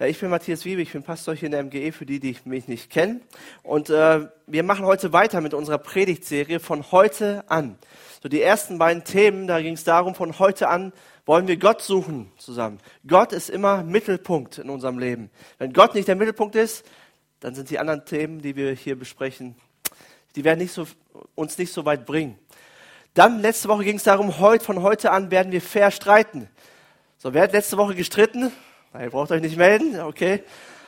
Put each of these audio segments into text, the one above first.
Ja, ich bin Matthias Wiebe, ich bin Pastor hier in der MGE, für die, die mich nicht kennen. Und äh, wir machen heute weiter mit unserer Predigtserie von heute an. So die ersten beiden Themen, da ging es darum, von heute an wollen wir Gott suchen zusammen. Gott ist immer Mittelpunkt in unserem Leben. Wenn Gott nicht der Mittelpunkt ist, dann sind die anderen Themen, die wir hier besprechen, die werden nicht so, uns nicht so weit bringen. Dann, letzte Woche ging es darum, heute, von heute an werden wir fair streiten. So, wer hat letzte Woche gestritten? Na, ihr braucht euch nicht melden, okay.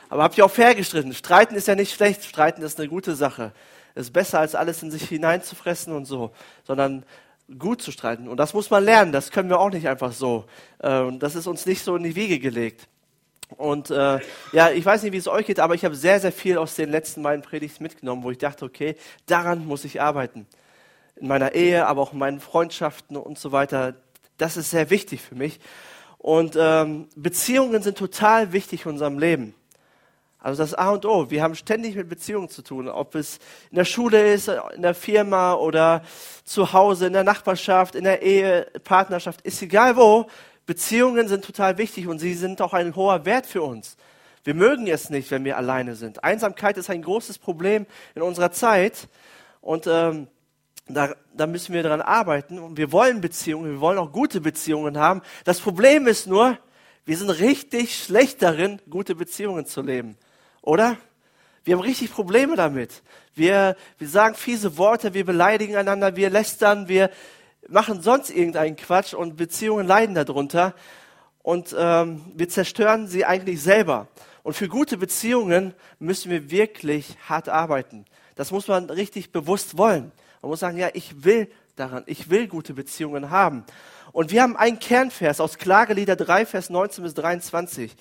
Aber habt ihr auch fair gestritten? Streiten ist ja nicht schlecht, streiten ist eine gute Sache. Ist besser, als alles in sich hineinzufressen und so, sondern gut zu streiten. Und das muss man lernen, das können wir auch nicht einfach so. Äh, das ist uns nicht so in die Wiege gelegt. Und äh, ja, ich weiß nicht, wie es euch geht, aber ich habe sehr, sehr viel aus den letzten beiden Predigten mitgenommen, wo ich dachte, okay, daran muss ich arbeiten. In meiner Ehe, aber auch in meinen Freundschaften und so weiter. Das ist sehr wichtig für mich. Und ähm, Beziehungen sind total wichtig in unserem Leben. Also das A und O. Wir haben ständig mit Beziehungen zu tun, ob es in der Schule ist, in der Firma oder zu Hause, in der Nachbarschaft, in der Ehe, Partnerschaft, ist egal wo. Beziehungen sind total wichtig und sie sind auch ein hoher Wert für uns. Wir mögen es nicht, wenn wir alleine sind. Einsamkeit ist ein großes Problem in unserer Zeit und ähm, da, da müssen wir daran arbeiten und wir wollen Beziehungen, wir wollen auch gute Beziehungen haben. Das Problem ist nur, wir sind richtig schlecht darin, gute Beziehungen zu leben. Oder? Wir haben richtig Probleme damit. Wir, wir sagen fiese Worte, wir beleidigen einander, wir lästern, wir machen sonst irgendeinen Quatsch und Beziehungen leiden darunter. Und ähm, wir zerstören sie eigentlich selber. Und für gute Beziehungen müssen wir wirklich hart arbeiten. Das muss man richtig bewusst wollen. Man muss sagen, ja, ich will daran, ich will gute Beziehungen haben. Und wir haben einen Kernvers aus Klagelieder 3, Vers 19 bis 23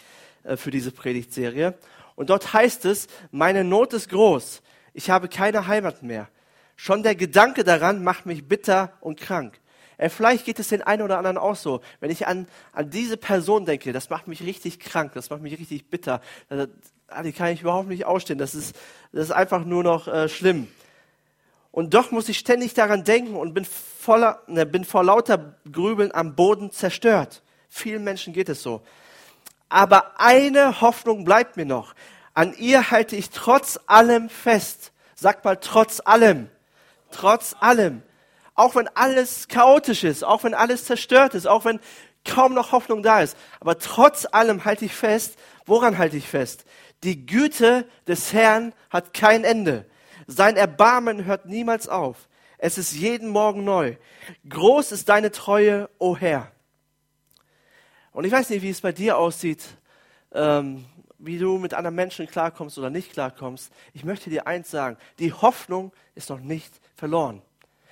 äh, für diese Predigtserie. Und dort heißt es, meine Not ist groß, ich habe keine Heimat mehr. Schon der Gedanke daran macht mich bitter und krank. Äh, vielleicht geht es den einen oder anderen auch so. Wenn ich an, an diese Person denke, das macht mich richtig krank, das macht mich richtig bitter. Äh, die kann ich überhaupt nicht ausstehen. Das ist, das ist einfach nur noch äh, schlimm. Und doch muss ich ständig daran denken und bin, voller, ne, bin vor lauter Grübeln am Boden zerstört. Vielen Menschen geht es so. Aber eine Hoffnung bleibt mir noch. An ihr halte ich trotz allem fest. Sag mal, trotz allem. Trotz allem. Auch wenn alles chaotisch ist, auch wenn alles zerstört ist, auch wenn kaum noch Hoffnung da ist. Aber trotz allem halte ich fest. Woran halte ich fest? Die Güte des Herrn hat kein Ende. Sein Erbarmen hört niemals auf. Es ist jeden Morgen neu. Groß ist deine Treue, o oh Herr. Und ich weiß nicht, wie es bei dir aussieht, ähm, wie du mit anderen Menschen klarkommst oder nicht klarkommst. Ich möchte dir eins sagen. Die Hoffnung ist noch nicht verloren.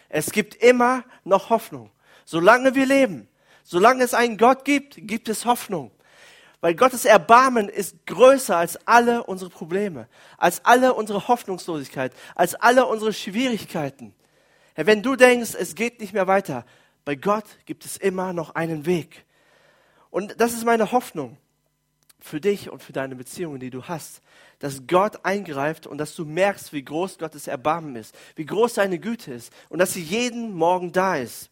Es gibt immer noch Hoffnung. Solange wir leben, solange es einen Gott gibt, gibt es Hoffnung. Weil Gottes Erbarmen ist größer als alle unsere Probleme, als alle unsere Hoffnungslosigkeit, als alle unsere Schwierigkeiten. Ja, wenn du denkst, es geht nicht mehr weiter, bei Gott gibt es immer noch einen Weg. Und das ist meine Hoffnung für dich und für deine Beziehungen, die du hast, dass Gott eingreift und dass du merkst, wie groß Gottes Erbarmen ist, wie groß seine Güte ist und dass sie jeden Morgen da ist.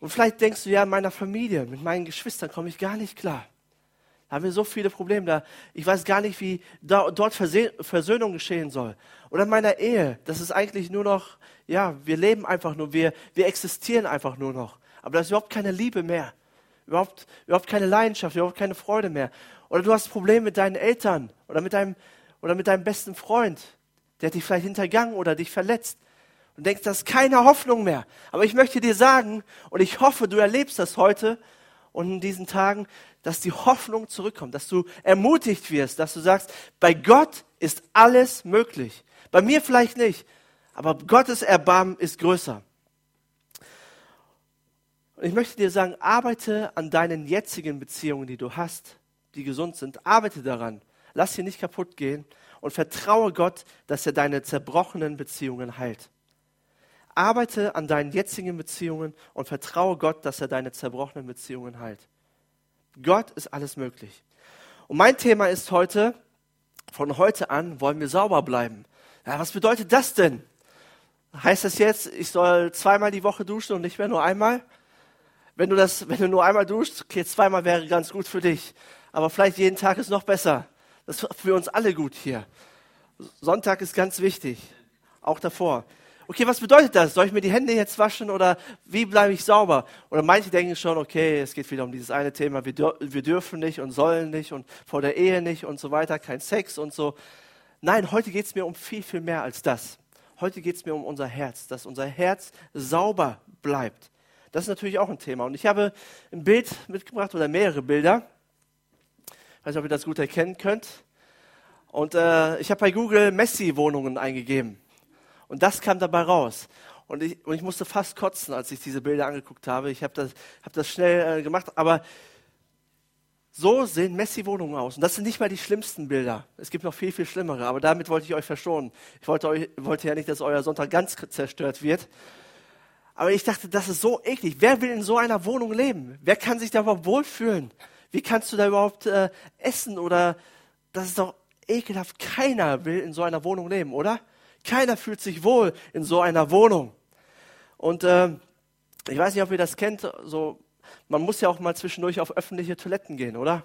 Und vielleicht denkst du, ja, in meiner Familie, mit meinen Geschwistern komme ich gar nicht klar. Da haben wir so viele Probleme da. Ich weiß gar nicht, wie da, dort Versöhnung geschehen soll. Oder in meiner Ehe. Das ist eigentlich nur noch, ja, wir leben einfach nur, wir, wir existieren einfach nur noch. Aber da ist überhaupt keine Liebe mehr. Überhaupt, überhaupt keine Leidenschaft, überhaupt keine Freude mehr. Oder du hast Probleme mit deinen Eltern oder mit deinem, oder mit deinem besten Freund. Der hat dich vielleicht hintergangen oder dich verletzt. Und denkst, das ist keine Hoffnung mehr. Aber ich möchte dir sagen, und ich hoffe, du erlebst das heute und in diesen Tagen, dass die Hoffnung zurückkommt, dass du ermutigt wirst, dass du sagst, bei Gott ist alles möglich. Bei mir vielleicht nicht, aber Gottes Erbarmen ist größer. Und ich möchte dir sagen, arbeite an deinen jetzigen Beziehungen, die du hast, die gesund sind. Arbeite daran. Lass sie nicht kaputt gehen und vertraue Gott, dass er deine zerbrochenen Beziehungen heilt. Arbeite an deinen jetzigen Beziehungen und vertraue Gott, dass er deine zerbrochenen Beziehungen heilt. Gott ist alles möglich. Und mein Thema ist heute, von heute an wollen wir sauber bleiben. Ja, was bedeutet das denn? Heißt das jetzt, ich soll zweimal die Woche duschen und nicht mehr nur einmal? Wenn du das, wenn du nur einmal duschst, okay, zweimal wäre ganz gut für dich. aber vielleicht jeden Tag ist noch besser. Das ist für uns alle gut hier. Sonntag ist ganz wichtig, auch davor. Okay, was bedeutet das? Soll ich mir die Hände jetzt waschen oder wie bleibe ich sauber? Oder manche denken schon, okay, es geht wieder um dieses eine Thema, wir, dür wir dürfen nicht und sollen nicht und vor der Ehe nicht und so weiter, kein Sex und so. Nein, heute geht es mir um viel, viel mehr als das. Heute geht es mir um unser Herz, dass unser Herz sauber bleibt. Das ist natürlich auch ein Thema. Und ich habe ein Bild mitgebracht oder mehrere Bilder. Ich weiß nicht, ob ihr das gut erkennen könnt. Und äh, ich habe bei Google Messi-Wohnungen eingegeben. Und das kam dabei raus. Und ich, und ich musste fast kotzen, als ich diese Bilder angeguckt habe. Ich habe das, hab das schnell äh, gemacht. Aber so sehen Messi-Wohnungen aus. Und das sind nicht mal die schlimmsten Bilder. Es gibt noch viel, viel schlimmere. Aber damit wollte ich euch verschonen. Ich wollte, euch, wollte ja nicht, dass euer Sonntag ganz zerstört wird. Aber ich dachte, das ist so eklig. Wer will in so einer Wohnung leben? Wer kann sich da überhaupt wohlfühlen? Wie kannst du da überhaupt äh, essen? Oder das ist doch ekelhaft. Keiner will in so einer Wohnung leben, oder? Keiner fühlt sich wohl in so einer Wohnung. Und äh, ich weiß nicht, ob ihr das kennt. So man muss ja auch mal zwischendurch auf öffentliche Toiletten gehen, oder?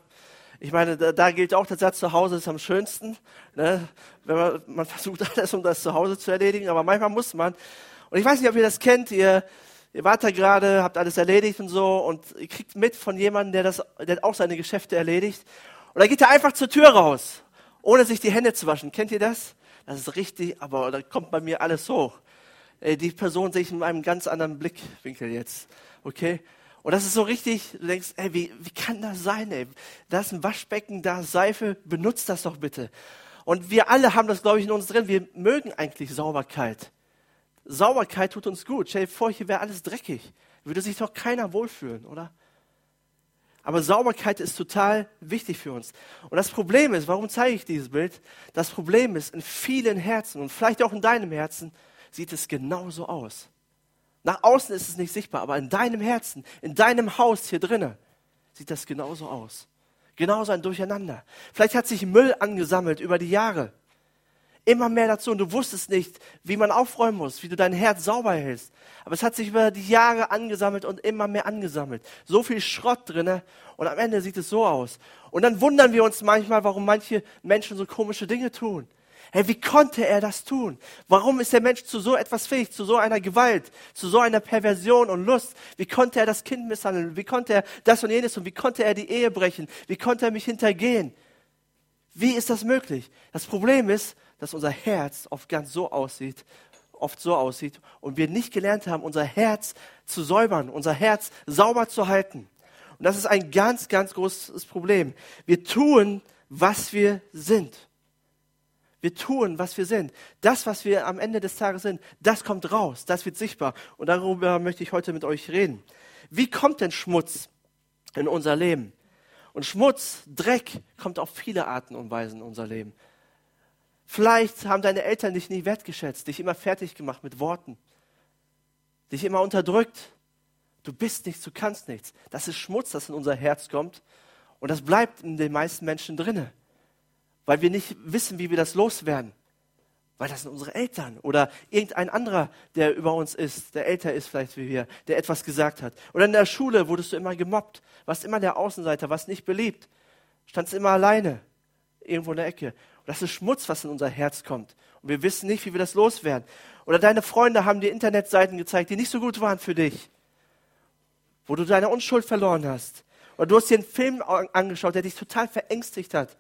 Ich meine, da, da gilt auch der Satz, zu Hause ist am schönsten. Ne? Wenn man, man versucht alles, um das zu Hause zu erledigen, aber manchmal muss man. Und ich weiß nicht, ob ihr das kennt, ihr, ihr wart da gerade, habt alles erledigt und so und ihr kriegt mit von jemandem, der, das, der auch seine Geschäfte erledigt. Und dann geht er einfach zur Tür raus, ohne sich die Hände zu waschen. Kennt ihr das? Das ist richtig, aber da kommt bei mir alles hoch. Die Person sehe ich in einem ganz anderen Blickwinkel jetzt. Okay? Und das ist so richtig, du denkst, ey, wie, wie kann das sein, ey? Da ist ein Waschbecken, da ist Seife, benutzt das doch bitte. Und wir alle haben das, glaube ich, in uns drin. Wir mögen eigentlich Sauberkeit. Sauberkeit tut uns gut. Stell dir vor, hier wäre alles dreckig. Würde sich doch keiner wohlfühlen, oder? Aber Sauberkeit ist total wichtig für uns. Und das Problem ist, warum zeige ich dieses Bild? Das Problem ist, in vielen Herzen und vielleicht auch in deinem Herzen sieht es genauso aus. Nach außen ist es nicht sichtbar, aber in deinem Herzen, in deinem Haus hier drinnen, sieht das genauso aus. Genauso ein Durcheinander. Vielleicht hat sich Müll angesammelt über die Jahre. Immer mehr dazu und du wusstest nicht, wie man aufräumen muss, wie du dein Herz sauber hältst. Aber es hat sich über die Jahre angesammelt und immer mehr angesammelt. So viel Schrott drinne und am Ende sieht es so aus. Und dann wundern wir uns manchmal, warum manche Menschen so komische Dinge tun. Hey, wie konnte er das tun? Warum ist der Mensch zu so etwas fähig, zu so einer Gewalt, zu so einer Perversion und Lust? Wie konnte er das Kind misshandeln? Wie konnte er das und jenes und wie konnte er die Ehe brechen? Wie konnte er mich hintergehen? Wie ist das möglich? Das Problem ist, dass unser Herz oft ganz so aussieht, oft so aussieht und wir nicht gelernt haben, unser Herz zu säubern, unser Herz sauber zu halten. Und das ist ein ganz, ganz großes Problem. Wir tun, was wir sind. Wir tun, was wir sind. Das, was wir am Ende des Tages sind, das kommt raus, das wird sichtbar. Und darüber möchte ich heute mit euch reden. Wie kommt denn Schmutz in unser Leben? Und Schmutz, Dreck kommt auf viele Arten und Weisen in unser Leben. Vielleicht haben deine Eltern dich nie wertgeschätzt, dich immer fertig gemacht mit Worten, dich immer unterdrückt. Du bist nichts, du kannst nichts. Das ist Schmutz, das in unser Herz kommt. Und das bleibt in den meisten Menschen drinnen weil wir nicht wissen, wie wir das loswerden. Weil das sind unsere Eltern oder irgendein anderer, der über uns ist, der älter ist vielleicht wie wir, der etwas gesagt hat. Oder in der Schule wurdest du immer gemobbt, warst immer der Außenseiter, warst nicht beliebt, standst immer alleine irgendwo in der Ecke. Und das ist Schmutz, was in unser Herz kommt. Und wir wissen nicht, wie wir das loswerden. Oder deine Freunde haben dir Internetseiten gezeigt, die nicht so gut waren für dich, wo du deine Unschuld verloren hast. Oder du hast dir einen Film angeschaut, der dich total verängstigt hat.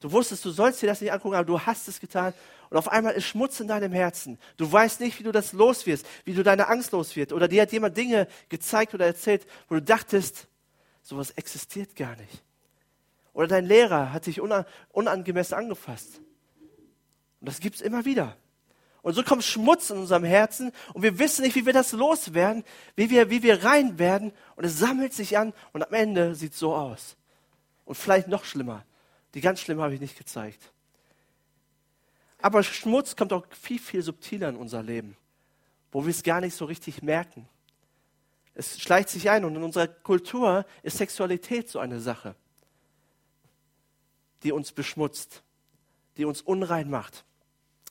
Du wusstest, du sollst dir das nicht angucken, aber du hast es getan. Und auf einmal ist Schmutz in deinem Herzen. Du weißt nicht, wie du das los wirst, wie du deine Angst los wird. Oder dir hat jemand Dinge gezeigt oder erzählt, wo du dachtest, sowas existiert gar nicht. Oder dein Lehrer hat dich unangemessen angefasst. Und das gibt es immer wieder. Und so kommt Schmutz in unserem Herzen und wir wissen nicht, wie wir das loswerden, wie wir, wie wir rein werden. Und es sammelt sich an und am Ende sieht es so aus. Und vielleicht noch schlimmer. Die ganz schlimm habe ich nicht gezeigt. Aber Schmutz kommt auch viel, viel subtiler in unser Leben, wo wir es gar nicht so richtig merken. Es schleicht sich ein und in unserer Kultur ist Sexualität so eine Sache, die uns beschmutzt, die uns unrein macht.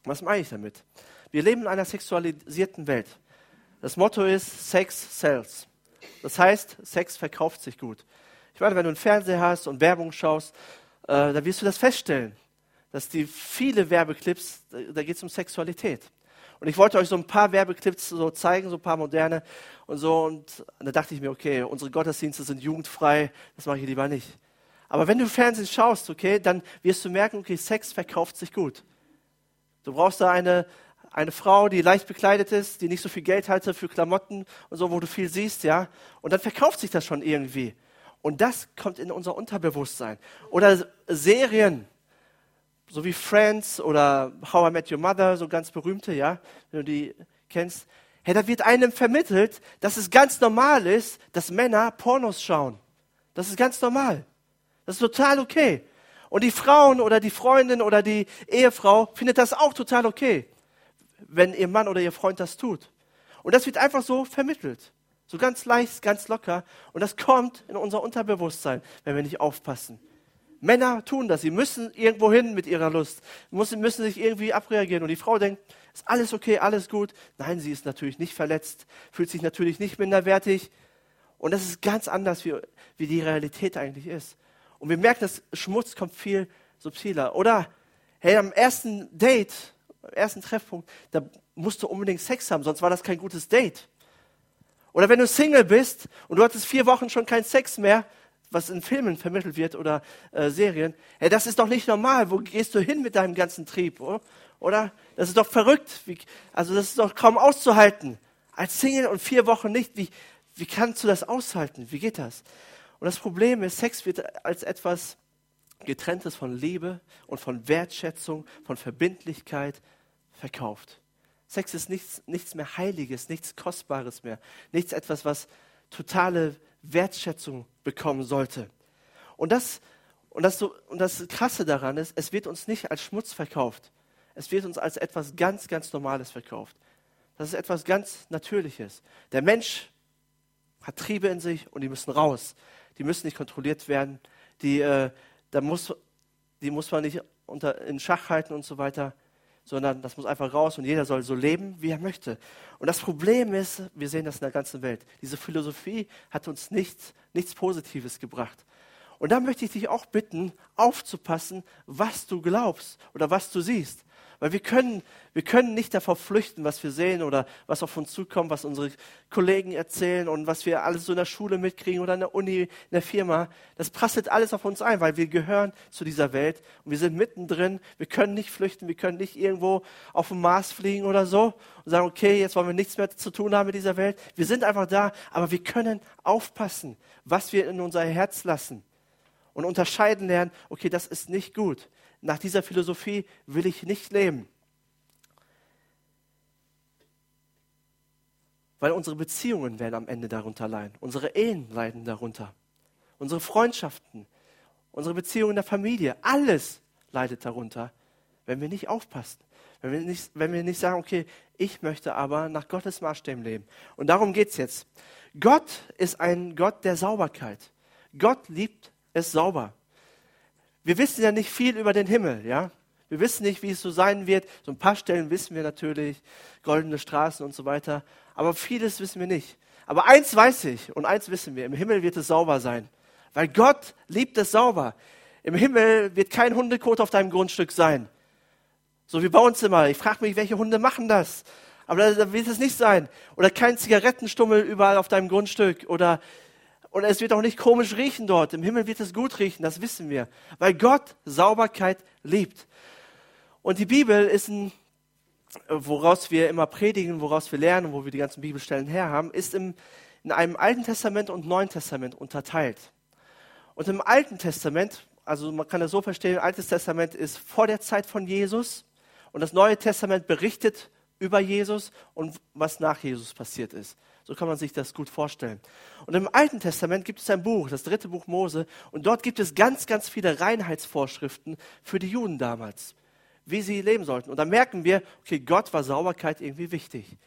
Was meine ich damit? Wir leben in einer sexualisierten Welt. Das Motto ist Sex sells. Das heißt, Sex verkauft sich gut. Ich meine, wenn du einen Fernseher hast und Werbung schaust, äh, dann wirst du das feststellen, dass die viele Werbeclips, da geht es um Sexualität. Und ich wollte euch so ein paar Werbeclips so zeigen, so ein paar moderne und so. Und da dachte ich mir, okay, unsere Gottesdienste sind jugendfrei, das mache ich lieber nicht. Aber wenn du Fernsehen schaust, okay, dann wirst du merken, okay, Sex verkauft sich gut. Du brauchst da eine, eine Frau, die leicht bekleidet ist, die nicht so viel Geld hatte für Klamotten und so, wo du viel siehst, ja. Und dann verkauft sich das schon irgendwie. Und das kommt in unser Unterbewusstsein. Oder Serien, so wie Friends oder How I Met Your Mother, so ganz berühmte, ja, wenn du die kennst. Hey, da wird einem vermittelt, dass es ganz normal ist, dass Männer Pornos schauen. Das ist ganz normal. Das ist total okay. Und die Frauen oder die Freundin oder die Ehefrau findet das auch total okay, wenn ihr Mann oder ihr Freund das tut. Und das wird einfach so vermittelt. So ganz leicht, ganz locker. Und das kommt in unser Unterbewusstsein, wenn wir nicht aufpassen. Männer tun das. Sie müssen irgendwo hin mit ihrer Lust. Müssen, müssen sich irgendwie abreagieren. Und die Frau denkt, ist alles okay, alles gut. Nein, sie ist natürlich nicht verletzt, fühlt sich natürlich nicht minderwertig. Und das ist ganz anders, wie, wie die Realität eigentlich ist. Und wir merken, dass Schmutz kommt viel subtiler. Oder, hey, am ersten Date, am ersten Treffpunkt, da musst du unbedingt Sex haben, sonst war das kein gutes Date. Oder wenn du Single bist und du hattest vier Wochen schon keinen Sex mehr, was in Filmen vermittelt wird oder äh, Serien, hey, das ist doch nicht normal. Wo gehst du hin mit deinem ganzen Trieb, oder? oder? Das ist doch verrückt. Wie, also das ist doch kaum auszuhalten. Als Single und vier Wochen nicht. Wie, wie kannst du das aushalten? Wie geht das? Und das Problem ist, Sex wird als etwas getrenntes von Liebe und von Wertschätzung, von Verbindlichkeit verkauft. Sex ist nichts, nichts mehr Heiliges, nichts Kostbares mehr, nichts etwas, was totale Wertschätzung bekommen sollte. Und das, und, das so, und das Krasse daran ist, es wird uns nicht als Schmutz verkauft. Es wird uns als etwas ganz, ganz Normales verkauft. Das ist etwas ganz Natürliches. Der Mensch hat Triebe in sich und die müssen raus. Die müssen nicht kontrolliert werden. Die, äh, da muss, die muss man nicht unter, in Schach halten und so weiter sondern das muss einfach raus und jeder soll so leben, wie er möchte. Und das Problem ist, wir sehen das in der ganzen Welt, diese Philosophie hat uns nichts, nichts Positives gebracht. Und da möchte ich dich auch bitten, aufzupassen, was du glaubst oder was du siehst. Weil wir können, wir können nicht davor flüchten, was wir sehen oder was auf uns zukommt, was unsere Kollegen erzählen und was wir alles so in der Schule mitkriegen oder in der Uni, in der Firma. Das prasselt alles auf uns ein, weil wir gehören zu dieser Welt und wir sind mittendrin. Wir können nicht flüchten, wir können nicht irgendwo auf dem Mars fliegen oder so und sagen, okay, jetzt wollen wir nichts mehr zu tun haben mit dieser Welt. Wir sind einfach da, aber wir können aufpassen, was wir in unser Herz lassen und unterscheiden lernen, okay, das ist nicht gut nach dieser Philosophie will ich nicht leben. Weil unsere Beziehungen werden am Ende darunter leiden. Unsere Ehen leiden darunter. Unsere Freundschaften, unsere Beziehungen in der Familie, alles leidet darunter, wenn wir nicht aufpassen. Wenn wir nicht, wenn wir nicht sagen, okay, ich möchte aber nach Gottes Maßstäben leben. Und darum geht es jetzt. Gott ist ein Gott der Sauberkeit. Gott liebt es sauber wir wissen ja nicht viel über den Himmel, ja. Wir wissen nicht, wie es so sein wird. So ein paar Stellen wissen wir natürlich, goldene Straßen und so weiter. Aber vieles wissen wir nicht. Aber eins weiß ich und eins wissen wir, im Himmel wird es sauber sein. Weil Gott liebt es sauber. Im Himmel wird kein Hundekot auf deinem Grundstück sein. So wie bei uns immer. Ich frage mich, welche Hunde machen das? Aber da, wird es nicht sein. Oder kein Zigarettenstummel überall auf deinem Grundstück. Oder und es wird auch nicht komisch riechen dort. Im Himmel wird es gut riechen, das wissen wir. Weil Gott Sauberkeit liebt. Und die Bibel ist ein, woraus wir immer predigen, woraus wir lernen, wo wir die ganzen Bibelstellen her haben, ist im, in einem Alten Testament und Neuen Testament unterteilt. Und im Alten Testament, also man kann das so verstehen, Altes Testament ist vor der Zeit von Jesus und das Neue Testament berichtet über Jesus und was nach Jesus passiert ist. So kann man sich das gut vorstellen. Und im Alten Testament gibt es ein Buch, das dritte Buch Mose, und dort gibt es ganz, ganz viele Reinheitsvorschriften für die Juden damals, wie sie leben sollten. Und da merken wir, okay, Gott war Sauberkeit irgendwie wichtig.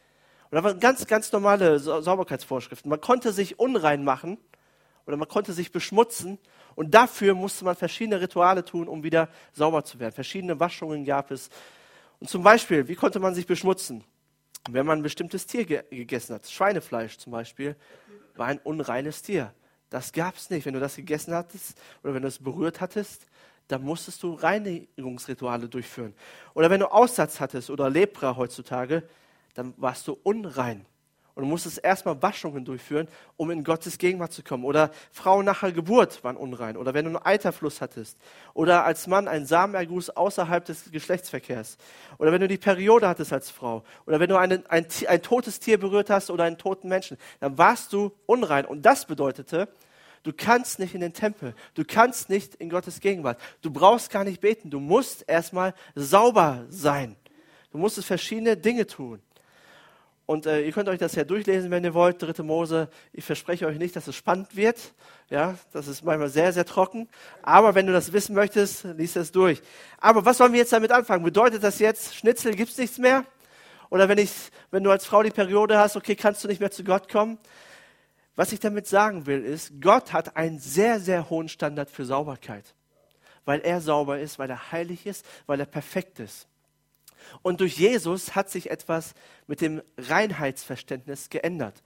Und da waren ganz, ganz normale Sauberkeitsvorschriften. Man konnte sich unrein machen oder man konnte sich beschmutzen und dafür musste man verschiedene Rituale tun, um wieder sauber zu werden. Verschiedene Waschungen gab es. Und zum Beispiel, wie konnte man sich beschmutzen? Wenn man ein bestimmtes Tier ge gegessen hat, Schweinefleisch zum Beispiel, war ein unreines Tier. Das gab es nicht. Wenn du das gegessen hattest oder wenn du es berührt hattest, dann musstest du Reinigungsrituale durchführen. Oder wenn du Aussatz hattest oder Lepra heutzutage, dann warst du unrein. Und musstest erstmal Waschungen durchführen, um in Gottes Gegenwart zu kommen. Oder Frauen nach der Geburt waren unrein. Oder wenn du einen Eiterfluss hattest. Oder als Mann einen Samenerguss außerhalb des Geschlechtsverkehrs. Oder wenn du die Periode hattest als Frau. Oder wenn du einen, ein, ein totes Tier berührt hast oder einen toten Menschen. Dann warst du unrein. Und das bedeutete, Du kannst nicht in den Tempel. Du kannst nicht in Gottes Gegenwart. Du brauchst gar nicht beten. Du musst erstmal sauber sein. Du musst verschiedene Dinge tun. Und äh, ihr könnt euch das ja durchlesen, wenn ihr wollt, dritte Mose. Ich verspreche euch nicht, dass es spannend wird. Ja, das ist manchmal sehr, sehr trocken. Aber wenn du das wissen möchtest, liest es durch. Aber was sollen wir jetzt damit anfangen? Bedeutet das jetzt, Schnitzel gibt's nichts mehr? Oder wenn ich, wenn du als Frau die Periode hast, okay, kannst du nicht mehr zu Gott kommen? Was ich damit sagen will, ist, Gott hat einen sehr, sehr hohen Standard für Sauberkeit. Weil er sauber ist, weil er heilig ist, weil er perfekt ist. Und durch Jesus hat sich etwas mit dem Reinheitsverständnis geändert.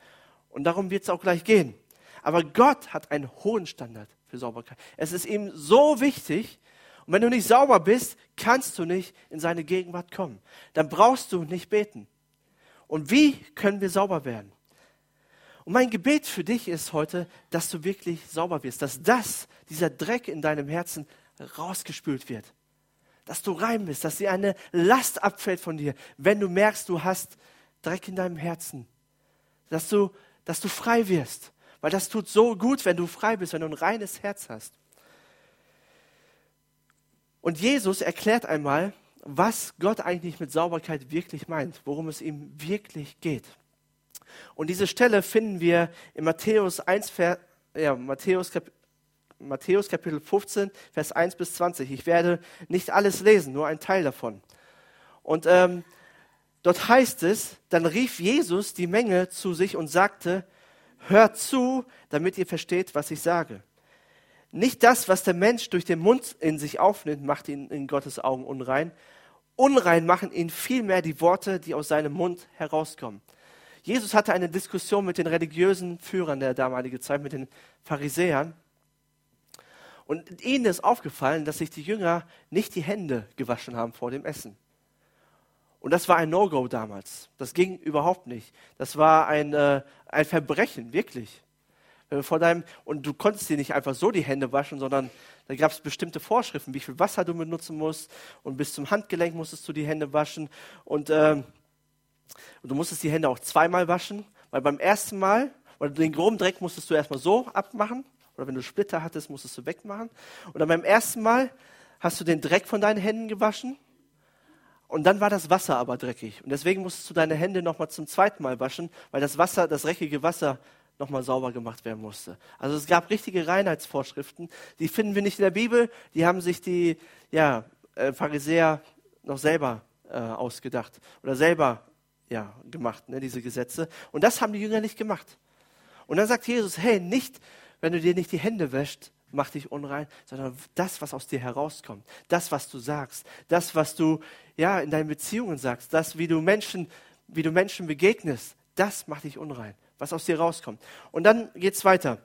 Und darum wird es auch gleich gehen. Aber Gott hat einen hohen Standard für Sauberkeit. Es ist ihm so wichtig. Und wenn du nicht sauber bist, kannst du nicht in seine Gegenwart kommen. Dann brauchst du nicht beten. Und wie können wir sauber werden? Und mein Gebet für dich ist heute, dass du wirklich sauber wirst, dass das, dieser Dreck in deinem Herzen rausgespült wird dass du rein bist, dass dir eine Last abfällt von dir, wenn du merkst, du hast Dreck in deinem Herzen. Dass du, dass du frei wirst. Weil das tut so gut, wenn du frei bist, wenn du ein reines Herz hast. Und Jesus erklärt einmal, was Gott eigentlich mit Sauberkeit wirklich meint, worum es ihm wirklich geht. Und diese Stelle finden wir in Matthäus 1, ja, Matthäus Matthäus Kapitel 15, Vers 1 bis 20. Ich werde nicht alles lesen, nur ein Teil davon. Und ähm, dort heißt es, dann rief Jesus die Menge zu sich und sagte, hört zu, damit ihr versteht, was ich sage. Nicht das, was der Mensch durch den Mund in sich aufnimmt, macht ihn in Gottes Augen unrein. Unrein machen ihn vielmehr die Worte, die aus seinem Mund herauskommen. Jesus hatte eine Diskussion mit den religiösen Führern der damaligen Zeit, mit den Pharisäern. Und ihnen ist aufgefallen, dass sich die Jünger nicht die Hände gewaschen haben vor dem Essen. Und das war ein No-Go damals. Das ging überhaupt nicht. Das war ein, äh, ein Verbrechen, wirklich. Vor deinem, und du konntest dir nicht einfach so die Hände waschen, sondern da gab es bestimmte Vorschriften, wie viel Wasser du benutzen musst. Und bis zum Handgelenk musstest du die Hände waschen. Und, äh, und du musstest die Hände auch zweimal waschen, weil beim ersten Mal, weil den groben Dreck musstest du erstmal so abmachen oder wenn du Splitter hattest, musstest du wegmachen. Und dann beim ersten Mal hast du den Dreck von deinen Händen gewaschen. Und dann war das Wasser aber dreckig. Und deswegen musstest du deine Hände nochmal zum zweiten Mal waschen, weil das Wasser, das dreckige Wasser nochmal sauber gemacht werden musste. Also es gab richtige Reinheitsvorschriften. Die finden wir nicht in der Bibel. Die haben sich die ja, äh, Pharisäer noch selber äh, ausgedacht oder selber ja, gemacht, ne, diese Gesetze. Und das haben die Jünger nicht gemacht. Und dann sagt Jesus, hey, nicht wenn du dir nicht die Hände wäscht, macht dich unrein, sondern das, was aus dir herauskommt, das, was du sagst, das, was du ja in deinen Beziehungen sagst, das, wie du Menschen, wie du Menschen begegnest, das macht dich unrein, was aus dir rauskommt. Und dann geht's weiter.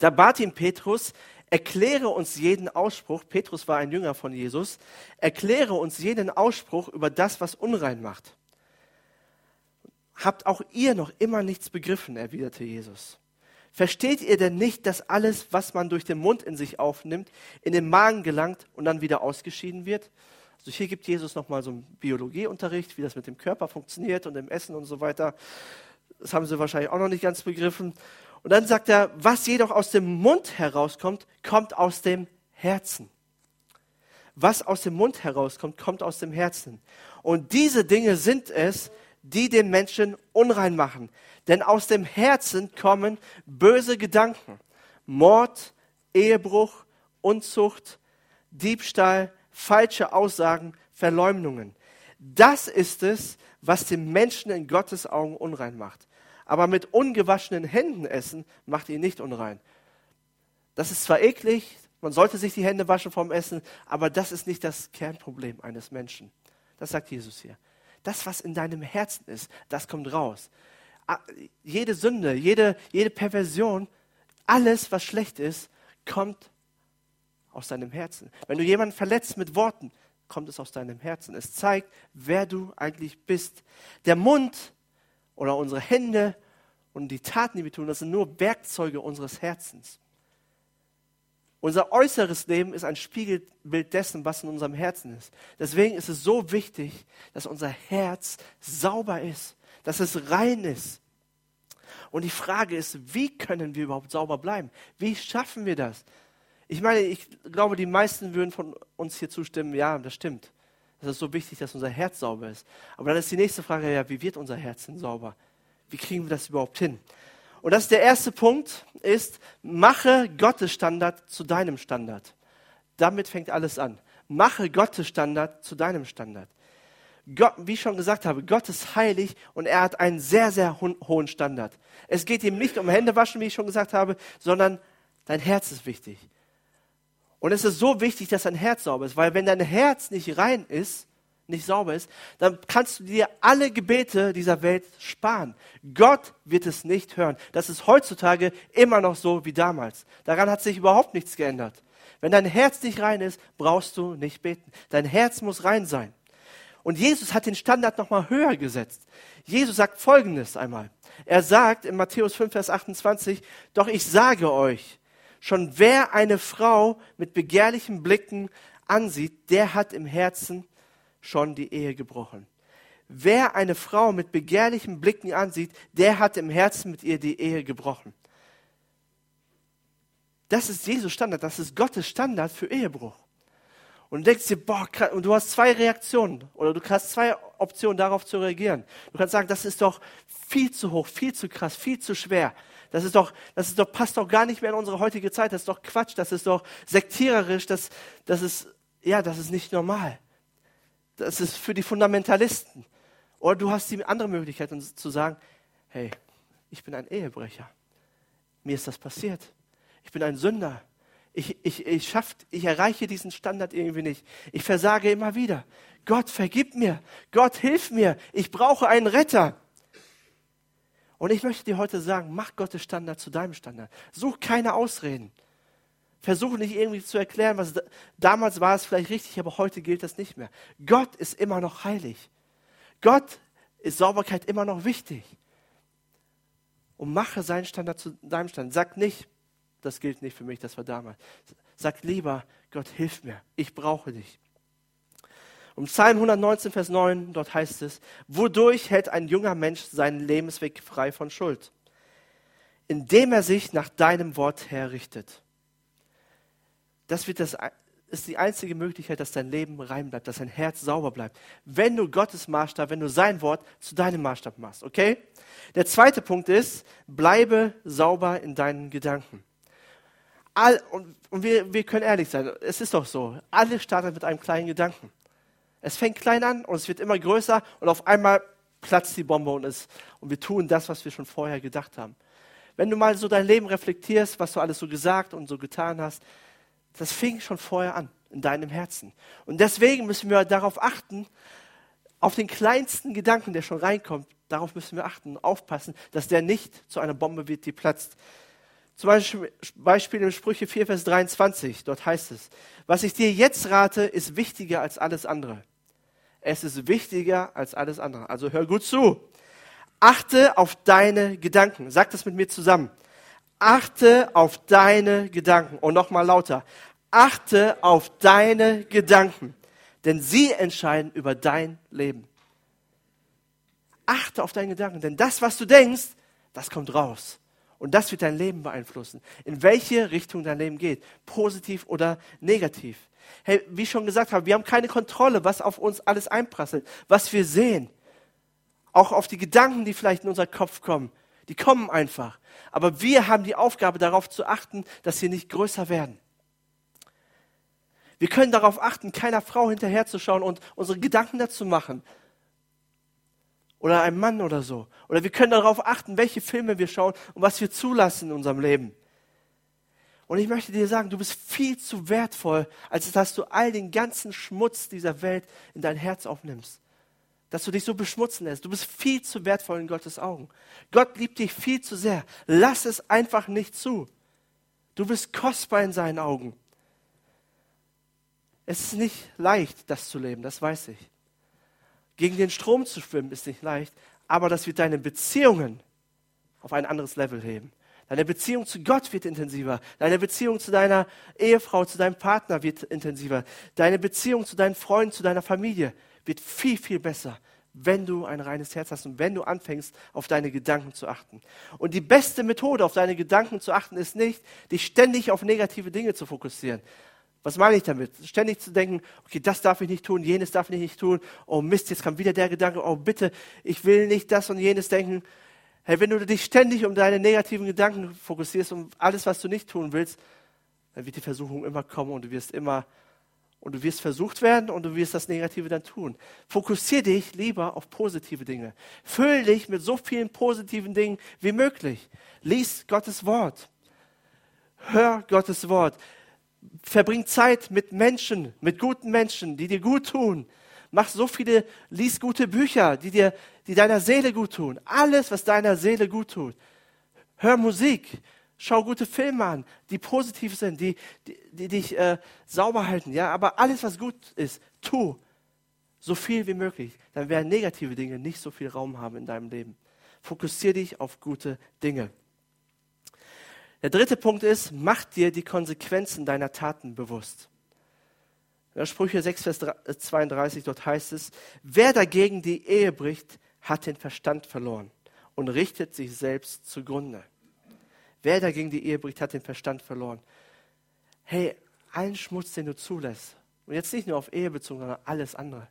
Da bat ihn Petrus, erkläre uns jeden Ausspruch, Petrus war ein Jünger von Jesus, erkläre uns jeden Ausspruch über das, was unrein macht. Habt auch ihr noch immer nichts begriffen, erwiderte Jesus. Versteht ihr denn nicht, dass alles, was man durch den Mund in sich aufnimmt, in den Magen gelangt und dann wieder ausgeschieden wird? Also hier gibt Jesus nochmal so einen Biologieunterricht, wie das mit dem Körper funktioniert und dem Essen und so weiter. Das haben sie wahrscheinlich auch noch nicht ganz begriffen. Und dann sagt er, was jedoch aus dem Mund herauskommt, kommt aus dem Herzen. Was aus dem Mund herauskommt, kommt aus dem Herzen. Und diese Dinge sind es, die den Menschen unrein machen. Denn aus dem Herzen kommen böse Gedanken, Mord, Ehebruch, Unzucht, Diebstahl, falsche Aussagen, Verleumdungen. Das ist es, was den Menschen in Gottes Augen unrein macht. Aber mit ungewaschenen Händen essen macht ihn nicht unrein. Das ist zwar eklig, man sollte sich die Hände waschen vom Essen, aber das ist nicht das Kernproblem eines Menschen. Das sagt Jesus hier. Das, was in deinem Herzen ist, das kommt raus. Jede Sünde, jede, jede Perversion, Alles, was schlecht ist, kommt aus deinem Herzen. Wenn du jemanden verletzt mit Worten, kommt es aus deinem Herzen. Es zeigt, wer du eigentlich bist. Der Mund oder unsere Hände und die Taten, die wir tun, das sind nur Werkzeuge unseres Herzens. Unser äußeres Leben ist ein Spiegelbild dessen, was in unserem Herzen ist. Deswegen ist es so wichtig, dass unser Herz sauber ist, dass es rein ist. Und die Frage ist, wie können wir überhaupt sauber bleiben? Wie schaffen wir das? Ich meine, ich glaube, die meisten würden von uns hier zustimmen, ja, das stimmt. Es ist so wichtig, dass unser Herz sauber ist. Aber dann ist die nächste Frage, ja, wie wird unser Herz denn sauber? Wie kriegen wir das überhaupt hin? Und das ist der erste Punkt, ist, mache Gottes Standard zu deinem Standard. Damit fängt alles an. Mache Gottes Standard zu deinem Standard. Gott, wie ich schon gesagt habe, Gott ist heilig und er hat einen sehr, sehr hohen Standard. Es geht ihm nicht um Händewaschen, wie ich schon gesagt habe, sondern dein Herz ist wichtig. Und es ist so wichtig, dass dein Herz sauber ist, weil wenn dein Herz nicht rein ist, nicht sauber ist, dann kannst du dir alle Gebete dieser Welt sparen. Gott wird es nicht hören. Das ist heutzutage immer noch so wie damals. Daran hat sich überhaupt nichts geändert. Wenn dein Herz nicht rein ist, brauchst du nicht beten. Dein Herz muss rein sein. Und Jesus hat den Standard nochmal höher gesetzt. Jesus sagt Folgendes einmal. Er sagt in Matthäus 5, Vers 28, doch ich sage euch, Schon wer eine Frau mit begehrlichen Blicken ansieht, der hat im Herzen schon die Ehe gebrochen. Wer eine Frau mit begehrlichen Blicken ansieht, der hat im Herzen mit ihr die Ehe gebrochen. Das ist Jesus Standard, das ist Gottes Standard für Ehebruch. Und du denkst dir, boah, und du hast zwei Reaktionen oder du hast zwei Optionen darauf zu reagieren. Du kannst sagen, das ist doch viel zu hoch, viel zu krass, viel zu schwer. Das ist doch, das ist doch, passt doch gar nicht mehr in unsere heutige Zeit. Das ist doch Quatsch. Das ist doch sektiererisch. Das, das ist, ja, das ist nicht normal. Das ist für die Fundamentalisten. Oder du hast die andere Möglichkeit, zu sagen, hey, ich bin ein Ehebrecher. Mir ist das passiert. Ich bin ein Sünder. Ich, ich, ich, schaff, ich erreiche diesen Standard irgendwie nicht. Ich versage immer wieder. Gott, vergib mir. Gott, hilf mir. Ich brauche einen Retter. Und ich möchte dir heute sagen, mach Gottes Standard zu deinem Standard. Such keine Ausreden. Versuche nicht irgendwie zu erklären, was damals war es vielleicht richtig, aber heute gilt das nicht mehr. Gott ist immer noch heilig. Gott ist Sauberkeit immer noch wichtig. Und mache seinen Standard zu deinem Standard. Sag nicht, das gilt nicht für mich, das war damals. Sag lieber, Gott, hilf mir, ich brauche dich. Um Psalm 119, Vers 9, dort heißt es, wodurch hält ein junger Mensch seinen Lebensweg frei von Schuld? Indem er sich nach deinem Wort herrichtet. Das wird das, ist die einzige Möglichkeit, dass dein Leben rein bleibt, dass dein Herz sauber bleibt. Wenn du Gottes Maßstab, wenn du sein Wort zu deinem Maßstab machst, okay? Der zweite Punkt ist, bleibe sauber in deinen Gedanken. All, und, und wir, wir können ehrlich sein, es ist doch so, alles startet mit einem kleinen Gedanken. Es fängt klein an und es wird immer größer und auf einmal platzt die Bombe und, es, und wir tun das, was wir schon vorher gedacht haben. Wenn du mal so dein Leben reflektierst, was du alles so gesagt und so getan hast, das fing schon vorher an in deinem Herzen. Und deswegen müssen wir darauf achten, auf den kleinsten Gedanken, der schon reinkommt, darauf müssen wir achten, aufpassen, dass der nicht zu einer Bombe wird, die platzt. Zum Beispiel im Sprüche 4, Vers 23, dort heißt es, was ich dir jetzt rate, ist wichtiger als alles andere. Es ist wichtiger als alles andere. Also hör gut zu. Achte auf deine Gedanken. Sag das mit mir zusammen. Achte auf deine Gedanken. Und nochmal lauter. Achte auf deine Gedanken. Denn sie entscheiden über dein Leben. Achte auf deine Gedanken. Denn das, was du denkst, das kommt raus. Und das wird dein Leben beeinflussen. In welche Richtung dein Leben geht. Positiv oder negativ. Hey, wie ich schon gesagt habe, wir haben keine Kontrolle, was auf uns alles einprasselt, was wir sehen. Auch auf die Gedanken, die vielleicht in unser Kopf kommen. Die kommen einfach. Aber wir haben die Aufgabe, darauf zu achten, dass sie nicht größer werden. Wir können darauf achten, keiner Frau hinterherzuschauen und unsere Gedanken dazu machen, oder einem Mann oder so. Oder wir können darauf achten, welche Filme wir schauen und was wir zulassen in unserem Leben. Und ich möchte dir sagen, du bist viel zu wertvoll, als dass du all den ganzen Schmutz dieser Welt in dein Herz aufnimmst. Dass du dich so beschmutzen lässt. Du bist viel zu wertvoll in Gottes Augen. Gott liebt dich viel zu sehr. Lass es einfach nicht zu. Du bist kostbar in seinen Augen. Es ist nicht leicht, das zu leben, das weiß ich. Gegen den Strom zu schwimmen ist nicht leicht, aber das wird deine Beziehungen auf ein anderes Level heben. Deine Beziehung zu Gott wird intensiver. Deine Beziehung zu deiner Ehefrau, zu deinem Partner wird intensiver. Deine Beziehung zu deinen Freunden, zu deiner Familie wird viel, viel besser, wenn du ein reines Herz hast und wenn du anfängst, auf deine Gedanken zu achten. Und die beste Methode, auf deine Gedanken zu achten, ist nicht, dich ständig auf negative Dinge zu fokussieren. Was meine ich damit? Ständig zu denken, okay, das darf ich nicht tun, jenes darf ich nicht tun. Oh Mist, jetzt kam wieder der Gedanke, oh bitte, ich will nicht das und jenes denken. Hey, wenn du dich ständig um deine negativen Gedanken fokussierst, um alles, was du nicht tun willst, dann wird die Versuchung immer kommen und du wirst immer und du wirst versucht werden und du wirst das Negative dann tun. Fokussiere dich lieber auf positive Dinge. Füll dich mit so vielen positiven Dingen wie möglich. Lies Gottes Wort. Hör Gottes Wort. Verbring Zeit mit Menschen, mit guten Menschen, die dir gut tun. Mach so viele, lies gute Bücher, die dir, die deiner Seele gut tun. Alles, was deiner Seele gut tut. Hör Musik. Schau gute Filme an, die positiv sind, die, die, die dich äh, sauber halten. Ja, aber alles, was gut ist, tu so viel wie möglich. Dann werden negative Dinge nicht so viel Raum haben in deinem Leben. Fokussiere dich auf gute Dinge. Der dritte Punkt ist, mach dir die Konsequenzen deiner Taten bewusst. In Sprüche 6, Vers 32, dort heißt es, wer dagegen die Ehe bricht, hat den Verstand verloren und richtet sich selbst zugrunde. Wer dagegen die Ehe bricht, hat den Verstand verloren. Hey, allen Schmutz, den du zulässt, und jetzt nicht nur auf Ehe bezogen, sondern alles andere,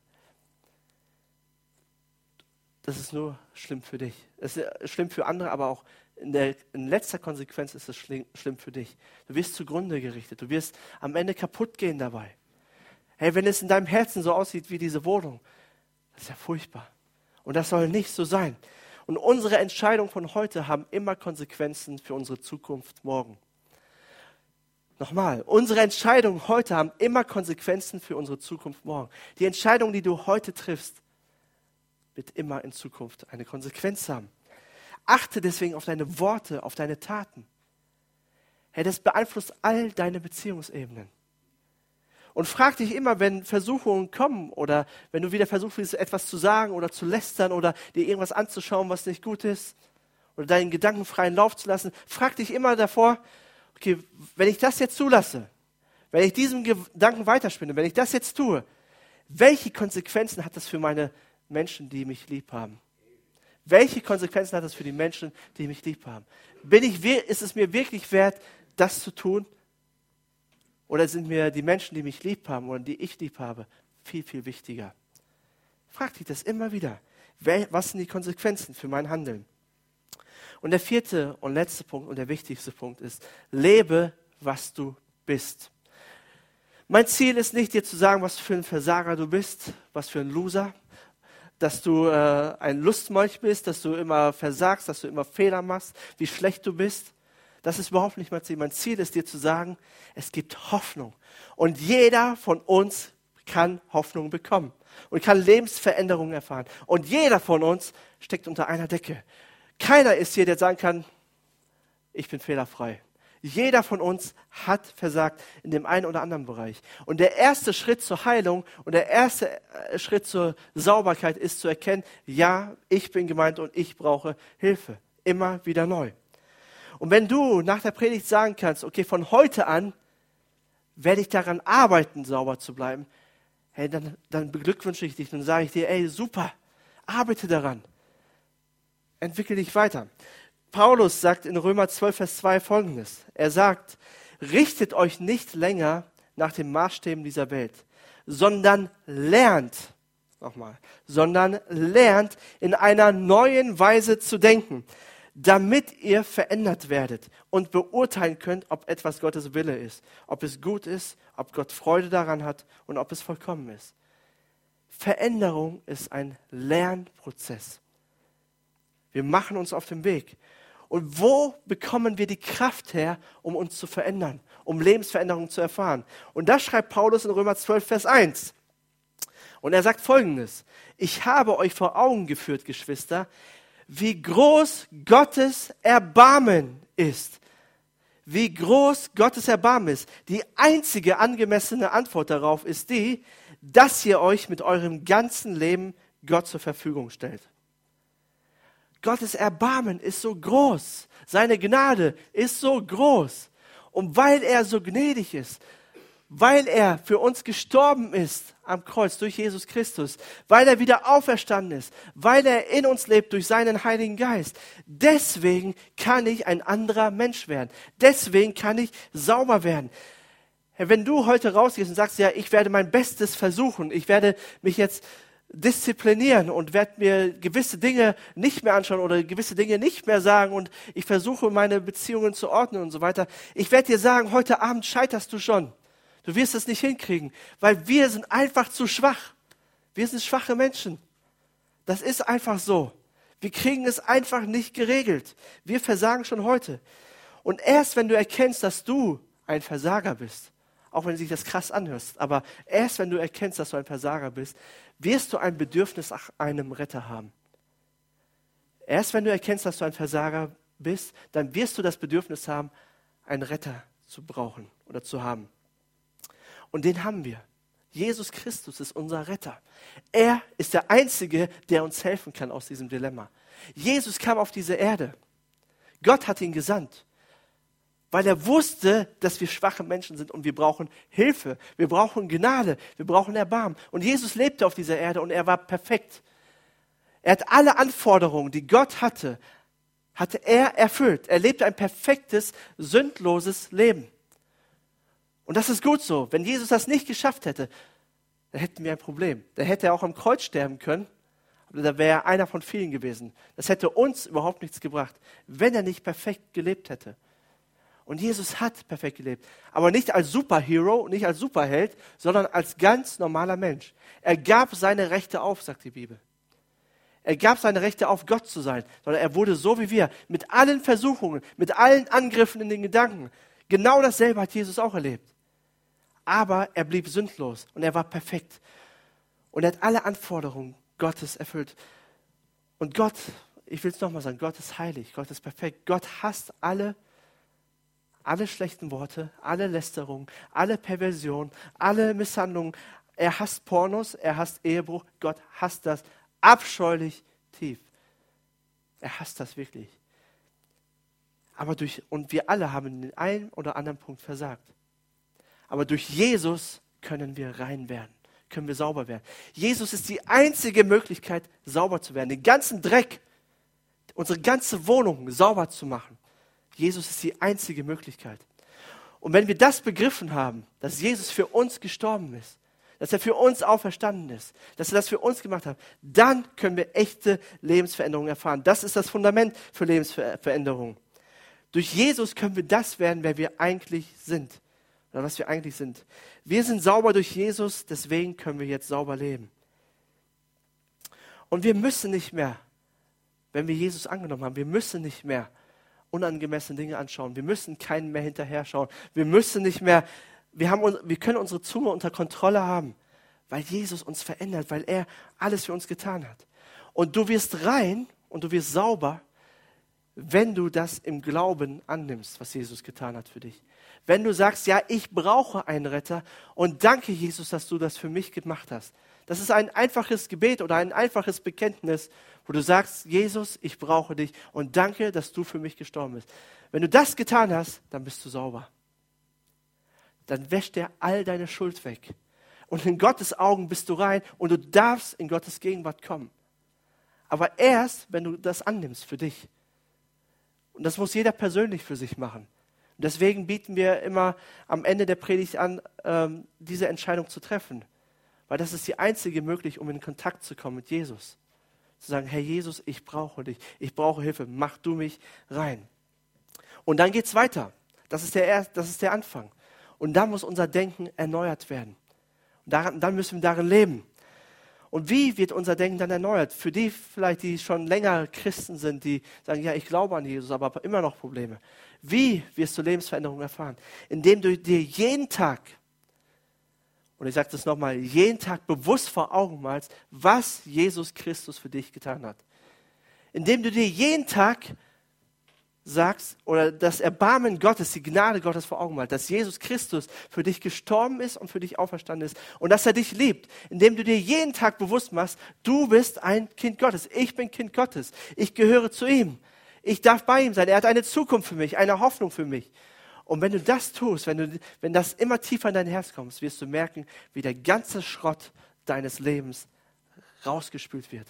das ist nur schlimm für dich. Es ist schlimm für andere, aber auch in, der, in letzter Konsequenz ist es schlimm, schlimm für dich. Du wirst zugrunde gerichtet. Du wirst am Ende kaputt gehen dabei. Hey, wenn es in deinem Herzen so aussieht wie diese Wohnung, das ist ja furchtbar. Und das soll nicht so sein. Und unsere Entscheidungen von heute haben immer Konsequenzen für unsere Zukunft morgen. Nochmal, unsere Entscheidungen heute haben immer Konsequenzen für unsere Zukunft morgen. Die Entscheidung, die du heute triffst, wird immer in Zukunft eine Konsequenz haben. Achte deswegen auf deine Worte, auf deine Taten. Hey, das beeinflusst all deine Beziehungsebenen. Und frag dich immer, wenn Versuchungen kommen oder wenn du wieder versuchst, etwas zu sagen oder zu lästern oder dir irgendwas anzuschauen, was nicht gut ist oder deinen Gedanken freien Lauf zu lassen, frag dich immer davor, okay, wenn ich das jetzt zulasse, wenn ich diesen Gedanken weiterspinne, wenn ich das jetzt tue, welche Konsequenzen hat das für meine Menschen, die mich lieb haben? Welche Konsequenzen hat das für die Menschen, die mich lieb haben? Bin ich, ist es mir wirklich wert, das zu tun? Oder sind mir die Menschen, die mich lieb haben oder die ich lieb habe, viel, viel wichtiger? Frag dich das immer wieder. Was sind die Konsequenzen für mein Handeln? Und der vierte und letzte Punkt und der wichtigste Punkt ist, lebe, was du bist. Mein Ziel ist nicht, dir zu sagen, was für ein Versager du bist, was für ein Loser, dass du äh, ein Lustmolch bist, dass du immer versagst, dass du immer Fehler machst, wie schlecht du bist. Das ist überhaupt nicht mein Ziel. Mein Ziel ist dir zu sagen, es gibt Hoffnung. Und jeder von uns kann Hoffnung bekommen und kann Lebensveränderungen erfahren. Und jeder von uns steckt unter einer Decke. Keiner ist hier, der sagen kann, ich bin fehlerfrei. Jeder von uns hat versagt in dem einen oder anderen Bereich. Und der erste Schritt zur Heilung und der erste äh, Schritt zur Sauberkeit ist zu erkennen, ja, ich bin gemeint und ich brauche Hilfe. Immer wieder neu. Und wenn du nach der Predigt sagen kannst, okay, von heute an werde ich daran arbeiten, sauber zu bleiben, hey, dann, dann beglückwünsche ich dich und sage ich dir, ey, super, arbeite daran. Entwickle dich weiter. Paulus sagt in Römer 12, Vers 2 folgendes. Er sagt, richtet euch nicht länger nach den Maßstäben dieser Welt, sondern lernt, nochmal, sondern lernt in einer neuen Weise zu denken damit ihr verändert werdet und beurteilen könnt, ob etwas Gottes Wille ist, ob es gut ist, ob Gott Freude daran hat und ob es vollkommen ist. Veränderung ist ein Lernprozess. Wir machen uns auf den Weg. Und wo bekommen wir die Kraft her, um uns zu verändern, um Lebensveränderung zu erfahren? Und das schreibt Paulus in Römer 12, Vers 1. Und er sagt folgendes. Ich habe euch vor Augen geführt, Geschwister, wie groß Gottes Erbarmen ist. wie groß Gottes Erbarmen ist. Die einzige angemessene Antwort darauf ist die, dass ihr euch mit eurem ganzen Leben Gott zur Verfügung stellt. Gottes Erbarmen ist so groß. Seine Gnade ist so groß. Und weil er so gnädig ist, weil er für uns gestorben ist am Kreuz durch Jesus Christus, weil er wieder auferstanden ist, weil er in uns lebt durch seinen Heiligen Geist. Deswegen kann ich ein anderer Mensch werden. Deswegen kann ich sauber werden. Wenn du heute rausgehst und sagst, ja, ich werde mein Bestes versuchen, ich werde mich jetzt disziplinieren und werde mir gewisse Dinge nicht mehr anschauen oder gewisse Dinge nicht mehr sagen und ich versuche meine Beziehungen zu ordnen und so weiter. Ich werde dir sagen, heute Abend scheiterst du schon. Du wirst es nicht hinkriegen, weil wir sind einfach zu schwach. Wir sind schwache Menschen. Das ist einfach so. Wir kriegen es einfach nicht geregelt. Wir versagen schon heute. Und erst wenn du erkennst, dass du ein Versager bist, auch wenn sich das krass anhörst, aber erst wenn du erkennst, dass du ein Versager bist, wirst du ein Bedürfnis nach einem Retter haben. Erst wenn du erkennst, dass du ein Versager bist, dann wirst du das Bedürfnis haben, einen Retter zu brauchen oder zu haben. Und den haben wir. Jesus Christus ist unser Retter. Er ist der Einzige, der uns helfen kann aus diesem Dilemma. Jesus kam auf diese Erde. Gott hat ihn gesandt weil er wusste, dass wir schwache Menschen sind und wir brauchen Hilfe, wir brauchen Gnade, wir brauchen Erbarmen. Und Jesus lebte auf dieser Erde und er war perfekt. Er hat alle Anforderungen, die Gott hatte, hatte er erfüllt. Er lebte ein perfektes, sündloses Leben. Und das ist gut so. Wenn Jesus das nicht geschafft hätte, dann hätten wir ein Problem. Dann hätte er auch am Kreuz sterben können. Aber da wäre er einer von vielen gewesen. Das hätte uns überhaupt nichts gebracht, wenn er nicht perfekt gelebt hätte. Und Jesus hat perfekt gelebt. Aber nicht als Superhero, nicht als Superheld, sondern als ganz normaler Mensch. Er gab seine Rechte auf, sagt die Bibel. Er gab seine Rechte auf, Gott zu sein, sondern er wurde so wie wir, mit allen Versuchungen, mit allen Angriffen in den Gedanken. Genau dasselbe hat Jesus auch erlebt. Aber er blieb sündlos und er war perfekt. Und er hat alle Anforderungen Gottes erfüllt. Und Gott, ich will es nochmal sagen, Gott ist heilig, Gott ist perfekt. Gott hasst alle alle schlechten Worte, alle Lästerungen, alle Perversion, alle Misshandlungen. Er hasst Pornos, er hasst Ehebruch. Gott hasst das abscheulich tief. Er hasst das wirklich. Aber durch, und wir alle haben in den einen oder anderen Punkt versagt. Aber durch Jesus können wir rein werden, können wir sauber werden. Jesus ist die einzige Möglichkeit, sauber zu werden, den ganzen Dreck, unsere ganze Wohnung sauber zu machen. Jesus ist die einzige Möglichkeit. Und wenn wir das begriffen haben, dass Jesus für uns gestorben ist, dass er für uns auferstanden ist, dass er das für uns gemacht hat, dann können wir echte Lebensveränderungen erfahren. Das ist das Fundament für Lebensveränderungen. Durch Jesus können wir das werden, wer wir eigentlich sind. Oder was wir eigentlich sind. Wir sind sauber durch Jesus, deswegen können wir jetzt sauber leben. Und wir müssen nicht mehr, wenn wir Jesus angenommen haben, wir müssen nicht mehr unangemessene Dinge anschauen. Wir müssen keinen mehr hinterher schauen. Wir müssen nicht mehr, wir, haben, wir können unsere Zunge unter Kontrolle haben, weil Jesus uns verändert, weil er alles für uns getan hat. Und du wirst rein und du wirst sauber, wenn du das im Glauben annimmst, was Jesus getan hat für dich. Wenn du sagst, ja, ich brauche einen Retter und danke Jesus, dass du das für mich gemacht hast. Das ist ein einfaches Gebet oder ein einfaches Bekenntnis, wo du sagst, Jesus, ich brauche dich und danke, dass du für mich gestorben bist. Wenn du das getan hast, dann bist du sauber. Dann wäscht er all deine Schuld weg. Und in Gottes Augen bist du rein und du darfst in Gottes Gegenwart kommen. Aber erst, wenn du das annimmst für dich. Und das muss jeder persönlich für sich machen. Deswegen bieten wir immer am Ende der Predigt an, ähm, diese Entscheidung zu treffen. Weil das ist die einzige Möglichkeit, um in Kontakt zu kommen mit Jesus. Zu sagen, Herr Jesus, ich brauche dich, ich brauche Hilfe, mach du mich rein. Und dann geht es weiter. Das ist, der, das ist der Anfang. Und dann muss unser Denken erneuert werden. Und daran, dann müssen wir darin leben. Und wie wird unser Denken dann erneuert? Für die vielleicht, die schon länger Christen sind, die sagen, ja, ich glaube an Jesus, aber immer noch Probleme. Wie wirst du Lebensveränderung erfahren? Indem du dir jeden Tag und ich sage das nochmal, jeden Tag bewusst vor Augen malst, was Jesus Christus für dich getan hat. Indem du dir jeden Tag sagst oder das Erbarmen Gottes, die Gnade Gottes vor Augen malt, dass Jesus Christus für dich gestorben ist und für dich auferstanden ist und dass er dich liebt, indem du dir jeden Tag bewusst machst, du bist ein Kind Gottes, ich bin Kind Gottes, ich gehöre zu ihm, ich darf bei ihm sein, er hat eine Zukunft für mich, eine Hoffnung für mich. Und wenn du das tust, wenn, du, wenn das immer tiefer in dein Herz kommt, wirst du merken, wie der ganze Schrott deines Lebens rausgespült wird.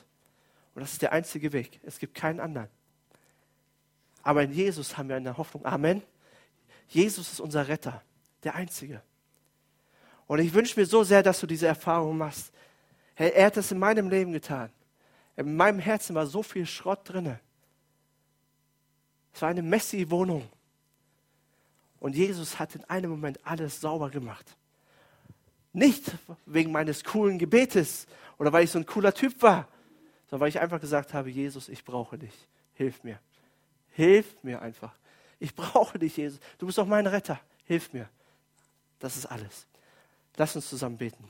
Und das ist der einzige Weg. Es gibt keinen anderen. Aber in Jesus haben wir eine Hoffnung. Amen. Jesus ist unser Retter, der Einzige. Und ich wünsche mir so sehr, dass du diese Erfahrung machst. Hey, er hat das in meinem Leben getan. In meinem Herzen war so viel Schrott drin. Es war eine messy Wohnung. Und Jesus hat in einem Moment alles sauber gemacht. Nicht wegen meines coolen Gebetes oder weil ich so ein cooler Typ war, sondern weil ich einfach gesagt habe, Jesus, ich brauche dich. Hilf mir. Hilf mir einfach. Ich brauche dich, Jesus. Du bist doch mein Retter. Hilf mir. Das ist alles. Lass uns zusammen beten.